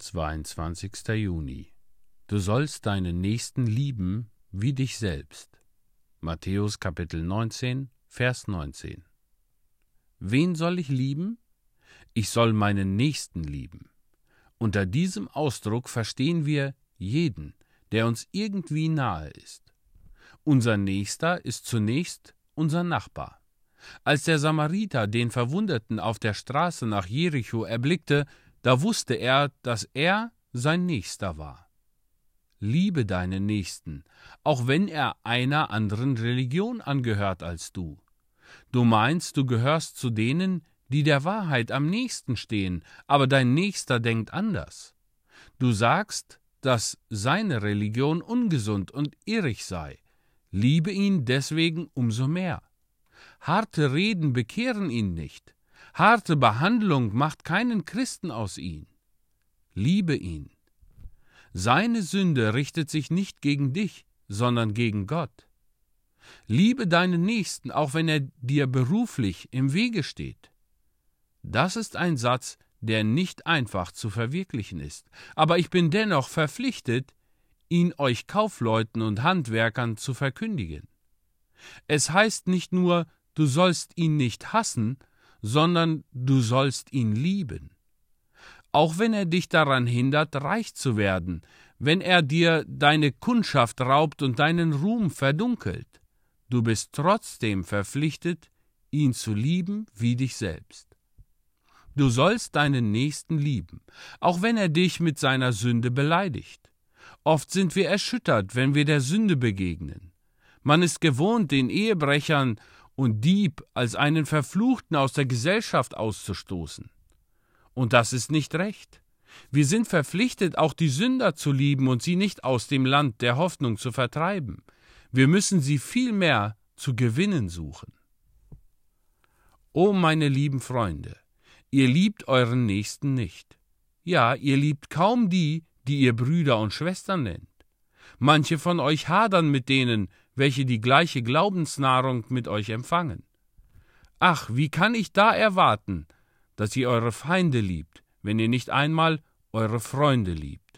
22. Juni. Du sollst deinen Nächsten lieben wie dich selbst. Matthäus Kapitel 19, Vers 19. Wen soll ich lieben? Ich soll meinen Nächsten lieben. Unter diesem Ausdruck verstehen wir jeden, der uns irgendwie nahe ist. Unser Nächster ist zunächst unser Nachbar. Als der Samariter den Verwundeten auf der Straße nach Jericho erblickte, da wusste er, dass er sein Nächster war. Liebe deinen Nächsten, auch wenn er einer anderen Religion angehört als du. Du meinst, du gehörst zu denen, die der Wahrheit am nächsten stehen, aber dein Nächster denkt anders. Du sagst, dass seine Religion ungesund und irrig sei. Liebe ihn deswegen umso mehr. Harte Reden bekehren ihn nicht. Harte Behandlung macht keinen Christen aus ihm. Liebe ihn. Seine Sünde richtet sich nicht gegen dich, sondern gegen Gott. Liebe deinen Nächsten, auch wenn er dir beruflich im Wege steht. Das ist ein Satz, der nicht einfach zu verwirklichen ist, aber ich bin dennoch verpflichtet, ihn euch Kaufleuten und Handwerkern zu verkündigen. Es heißt nicht nur, du sollst ihn nicht hassen, sondern du sollst ihn lieben. Auch wenn er dich daran hindert, reich zu werden, wenn er dir deine Kundschaft raubt und deinen Ruhm verdunkelt, du bist trotzdem verpflichtet, ihn zu lieben wie dich selbst. Du sollst deinen Nächsten lieben, auch wenn er dich mit seiner Sünde beleidigt. Oft sind wir erschüttert, wenn wir der Sünde begegnen. Man ist gewohnt, den Ehebrechern und Dieb als einen Verfluchten aus der Gesellschaft auszustoßen. Und das ist nicht recht. Wir sind verpflichtet, auch die Sünder zu lieben und sie nicht aus dem Land der Hoffnung zu vertreiben. Wir müssen sie vielmehr zu gewinnen suchen. O meine lieben Freunde, ihr liebt euren Nächsten nicht. Ja, ihr liebt kaum die, die ihr Brüder und Schwestern nennt. Manche von euch hadern mit denen, welche die gleiche Glaubensnahrung mit euch empfangen. Ach, wie kann ich da erwarten, dass ihr eure Feinde liebt, wenn ihr nicht einmal eure Freunde liebt?